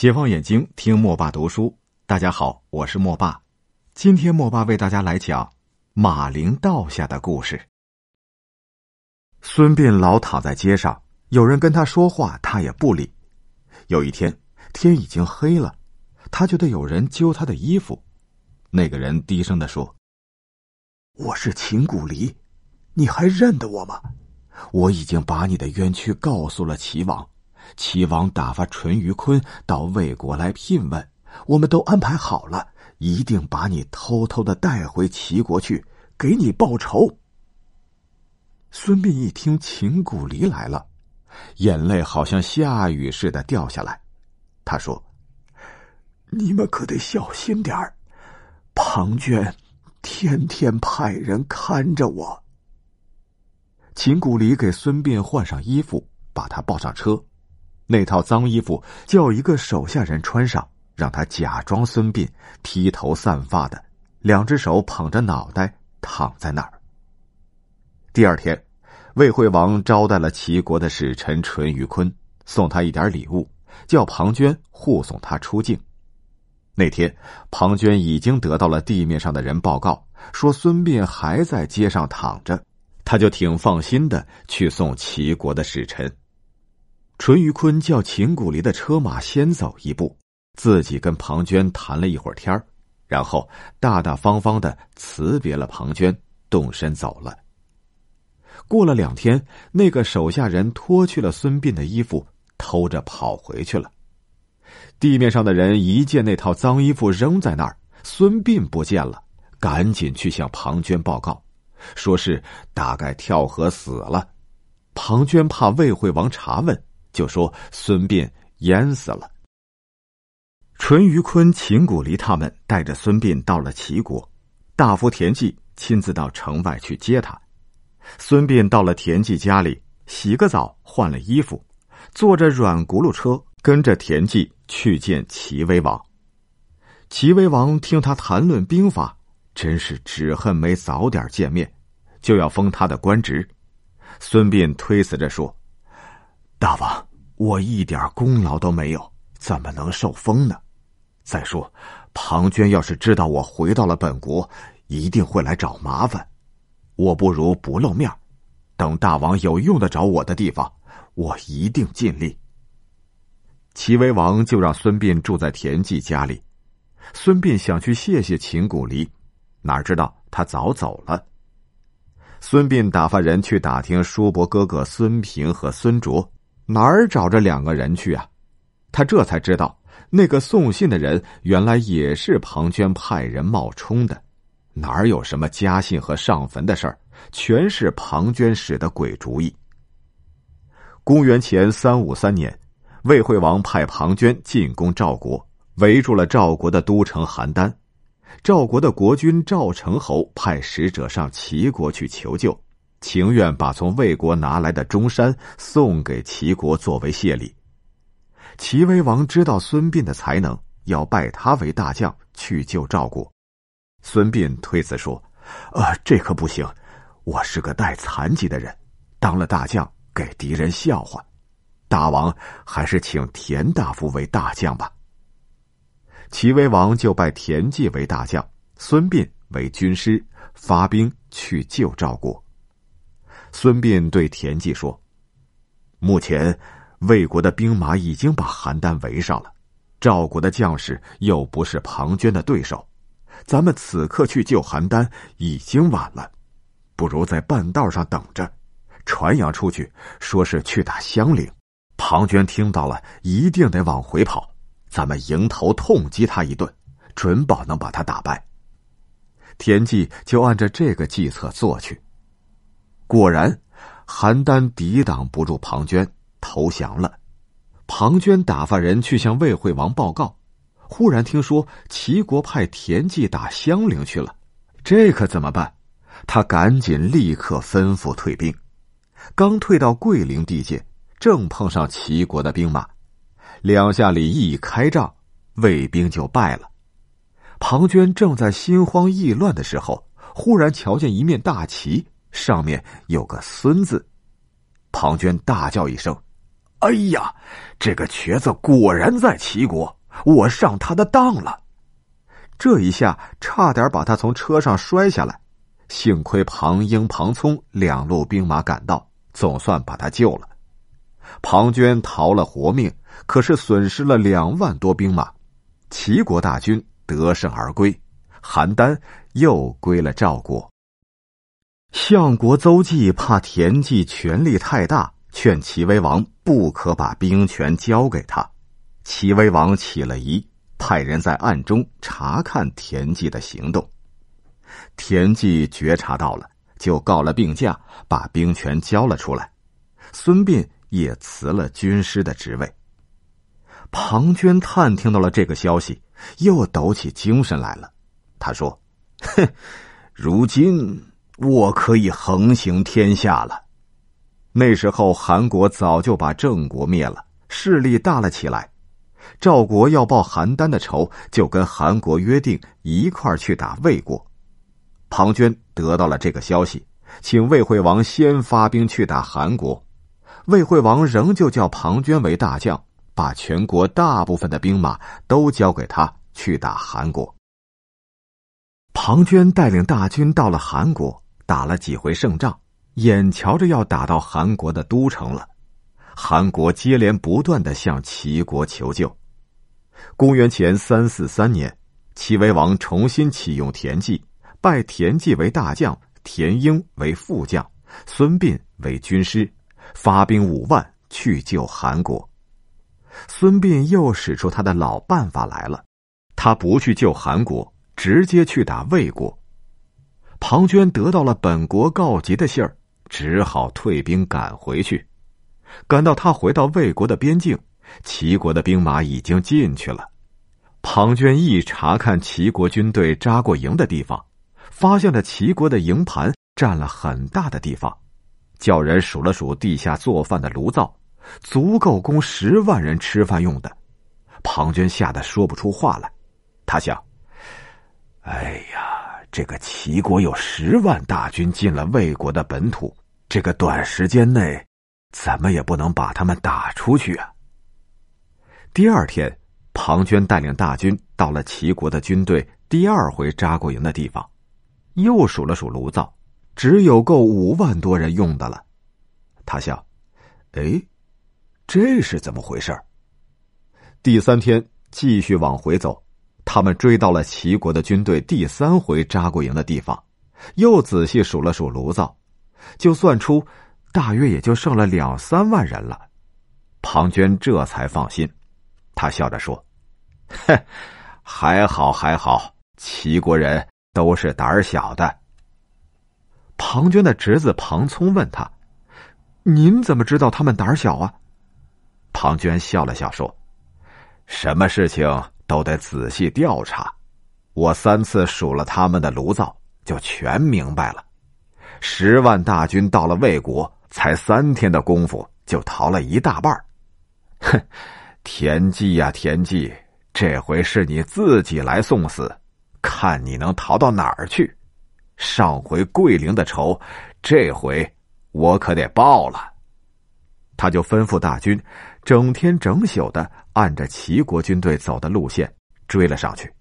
解放眼睛，听莫爸读书。大家好，我是莫爸。今天莫爸为大家来讲马陵道下的故事。孙膑老躺在街上，有人跟他说话，他也不理。有一天，天已经黑了，他觉得有人揪他的衣服。那个人低声的说：“我是秦古离，你还认得我吗？我已经把你的冤屈告诉了齐王。”齐王打发淳于髡到魏国来聘问，我们都安排好了，一定把你偷偷的带回齐国去，给你报仇。孙膑一听秦古离来了，眼泪好像下雨似的掉下来。他说：“你们可得小心点儿，庞涓天天派人看着我。”秦古离给孙膑换上衣服，把他抱上车。那套脏衣服叫一个手下人穿上，让他假装孙膑，披头散发的，两只手捧着脑袋躺在那儿。第二天，魏惠王招待了齐国的使臣淳于髡，送他一点礼物，叫庞涓护送他出境。那天，庞涓已经得到了地面上的人报告，说孙膑还在街上躺着，他就挺放心的去送齐国的使臣。淳于髡叫秦古离的车马先走一步，自己跟庞涓谈了一会儿天然后大大方方的辞别了庞涓，动身走了。过了两天，那个手下人脱去了孙膑的衣服，偷着跑回去了。地面上的人一见那套脏衣服扔在那儿，孙膑不见了，赶紧去向庞涓报告，说是大概跳河死了。庞涓怕魏惠王查问。就说孙膑淹死了。淳于髡、秦古离他们带着孙膑到了齐国，大夫田忌亲自到城外去接他。孙膑到了田忌家里，洗个澡，换了衣服，坐着软轱辘车，跟着田忌去见齐威王。齐威王听他谈论兵法，真是只恨没早点见面，就要封他的官职。孙膑推辞着说。大王，我一点功劳都没有，怎么能受封呢？再说，庞涓要是知道我回到了本国，一定会来找麻烦。我不如不露面，等大王有用得着我的地方，我一定尽力。齐威王就让孙膑住在田忌家里。孙膑想去谢谢秦古离，哪知道他早走了。孙膑打发人去打听叔伯哥哥孙平和孙卓。哪儿找着两个人去啊？他这才知道，那个送信的人原来也是庞涓派人冒充的。哪儿有什么家信和上坟的事儿，全是庞涓使的鬼主意。公元前三五三年，魏惠王派庞涓进攻赵国，围住了赵国的都城邯郸。赵国的国君赵成侯派使者上齐国去求救。情愿把从魏国拿来的中山送给齐国作为谢礼。齐威王知道孙膑的才能，要拜他为大将去救赵国。孙膑推辞说：“呃，这可不行，我是个带残疾的人，当了大将给敌人笑话。大王还是请田大夫为大将吧。”齐威王就拜田忌为大将，孙膑为军师，发兵去救赵国。孙膑对田忌说：“目前，魏国的兵马已经把邯郸围上了，赵国的将士又不是庞涓的对手，咱们此刻去救邯郸已经晚了，不如在半道上等着，传扬出去，说是去打襄陵。庞涓听到了，一定得往回跑，咱们迎头痛击他一顿，准保能把他打败。”田忌就按照这个计策做去。果然，邯郸抵挡不住庞涓，投降了。庞涓打发人去向魏惠王报告，忽然听说齐国派田忌打襄陵去了，这可怎么办？他赶紧立刻吩咐退兵。刚退到桂林地界，正碰上齐国的兵马，两下里一开仗，魏兵就败了。庞涓正在心慌意乱的时候，忽然瞧见一面大旗。上面有个“孙”字，庞涓大叫一声：“哎呀，这个瘸子果然在齐国，我上他的当了。这一下差点把他从车上摔下来，幸亏庞英、庞聪两路兵马赶到，总算把他救了。庞涓逃了活命，可是损失了两万多兵马，齐国大军得胜而归，邯郸又归了赵国。相国邹忌怕田忌权力太大，劝齐威王不可把兵权交给他。齐威王起了疑。派人在暗中查看田忌的行动，田忌觉察到了，就告了病假，把兵权交了出来。孙膑也辞了军师的职位。庞涓探听到了这个消息，又抖起精神来了。他说：“哼，如今我可以横行天下了。那时候韩国早就把郑国灭了，势力大了起来。”赵国要报邯郸的仇，就跟韩国约定一块儿去打魏国。庞涓得到了这个消息，请魏惠王先发兵去打韩国。魏惠王仍旧叫庞涓为大将，把全国大部分的兵马都交给他去打韩国。庞涓带领大军到了韩国，打了几回胜仗，眼瞧着要打到韩国的都城了。韩国接连不断的向齐国求救。公元前三四三年，齐威王重新启用田忌，拜田忌为大将，田婴为副将，孙膑为军师，发兵五万去救韩国。孙膑又使出他的老办法来了，他不去救韩国，直接去打魏国。庞涓得到了本国告急的信儿，只好退兵赶回去。赶到他回到魏国的边境。齐国的兵马已经进去了，庞涓一查看齐国军队扎过营的地方，发现了齐国的营盘占了很大的地方，叫人数了数地下做饭的炉灶，足够供十万人吃饭用的。庞涓吓得说不出话来，他想：“哎呀，这个齐国有十万大军进了魏国的本土，这个短时间内，怎么也不能把他们打出去啊。”第二天，庞涓带领大军到了齐国的军队第二回扎过营的地方，又数了数炉灶，只有够五万多人用的了。他想：“哎，这是怎么回事？”第三天继续往回走，他们追到了齐国的军队第三回扎过营的地方，又仔细数了数炉灶，就算出大约也就剩了两三万人了。庞涓这才放心。他笑着说：“哼，还好还好，齐国人都是胆儿小的。”庞涓的侄子庞聪问他：“您怎么知道他们胆小啊？”庞涓笑了笑说：“什么事情都得仔细调查，我三次数了他们的炉灶，就全明白了。十万大军到了魏国，才三天的功夫就逃了一大半哼。”田忌呀，田忌，这回是你自己来送死，看你能逃到哪儿去！上回桂陵的仇，这回我可得报了。他就吩咐大军，整天整宿的按着齐国军队走的路线追了上去。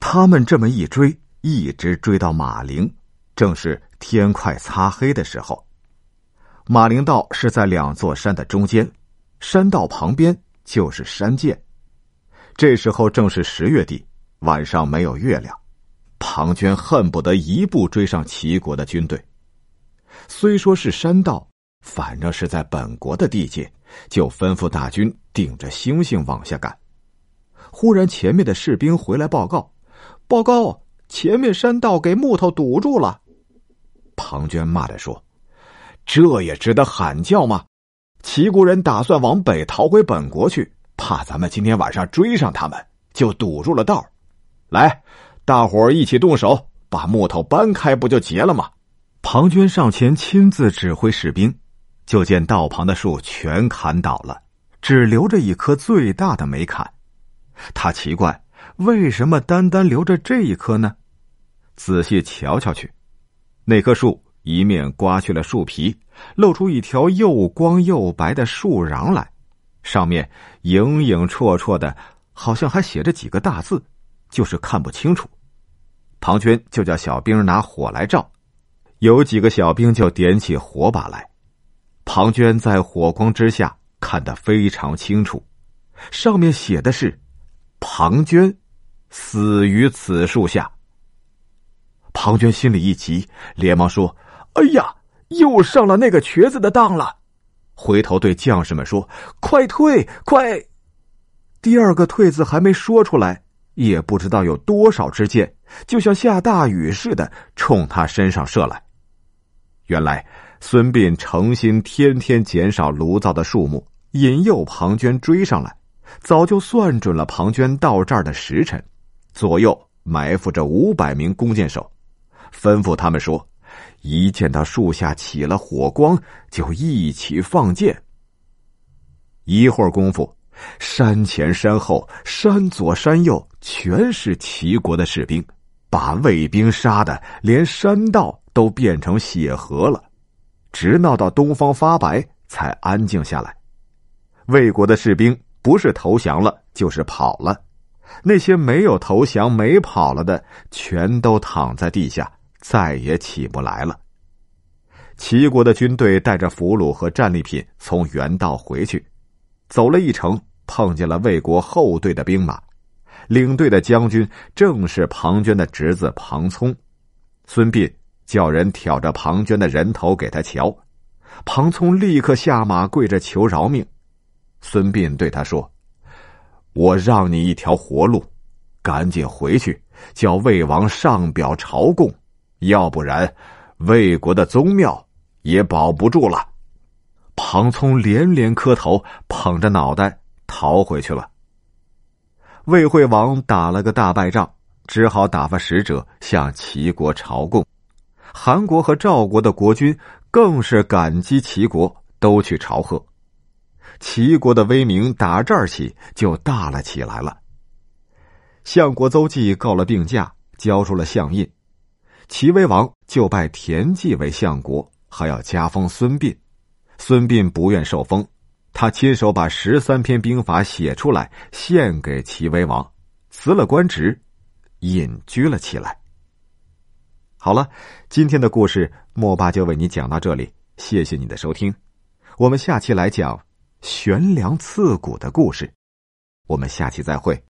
他们这么一追，一直追到马陵，正是天快擦黑的时候。马陵道是在两座山的中间。山道旁边就是山涧，这时候正是十月底，晚上没有月亮。庞涓恨不得一步追上齐国的军队。虽说是山道，反正是在本国的地界，就吩咐大军顶着星星往下赶。忽然，前面的士兵回来报告：“报告，前面山道给木头堵住了。”庞涓骂着说：“这也值得喊叫吗？”齐国人打算往北逃回本国去，怕咱们今天晚上追上他们，就堵住了道。来，大伙儿一起动手，把木头搬开，不就结了吗？庞涓上前亲自指挥士兵，就见道旁的树全砍倒了，只留着一棵最大的没砍。他奇怪，为什么单单留着这一棵呢？仔细瞧瞧去，那棵树一面刮去了树皮，露出一条又光又白的树瓤来，上面影影绰绰的，好像还写着几个大字，就是看不清楚。庞涓就叫小兵拿火来照，有几个小兵就点起火把来。庞涓在火光之下看得非常清楚，上面写的是：“庞涓死于此树下。”庞涓心里一急，连忙说。哎呀，又上了那个瘸子的当了！回头对将士们说：“快退，快！”第二个“退”字还没说出来，也不知道有多少支箭，就像下大雨似的冲他身上射来。原来孙膑诚心天天减少炉灶的数目，引诱庞涓追上来，早就算准了庞涓到这儿的时辰，左右埋伏着五百名弓箭手，吩咐他们说。一见到树下起了火光，就一起放箭。一会儿功夫，山前山后、山左山右，全是齐国的士兵，把魏兵杀的连山道都变成血河了。直闹到东方发白，才安静下来。魏国的士兵不是投降了，就是跑了。那些没有投降、没跑了的，全都躺在地下。再也起不来了。齐国的军队带着俘虏和战利品从原道回去，走了一程，碰见了魏国后队的兵马，领队的将军正是庞涓的侄子庞聪。孙膑叫人挑着庞涓的人头给他瞧，庞聪立刻下马跪着求饶命。孙膑对他说：“我让你一条活路，赶紧回去，叫魏王上表朝贡。”要不然，魏国的宗庙也保不住了。庞聪连连磕头，捧着脑袋逃回去了。魏惠王打了个大败仗，只好打发使者向齐国朝贡。韩国和赵国的国君更是感激齐国，都去朝贺。齐国的威名打这儿起就大了起来了。相国邹忌告了病假，交出了相印。齐威王就拜田忌为相国，还要加封孙膑。孙膑不愿受封，他亲手把十三篇兵法写出来，献给齐威王，辞了官职，隐居了起来。好了，今天的故事莫爸就为你讲到这里，谢谢你的收听。我们下期来讲悬梁刺股的故事，我们下期再会。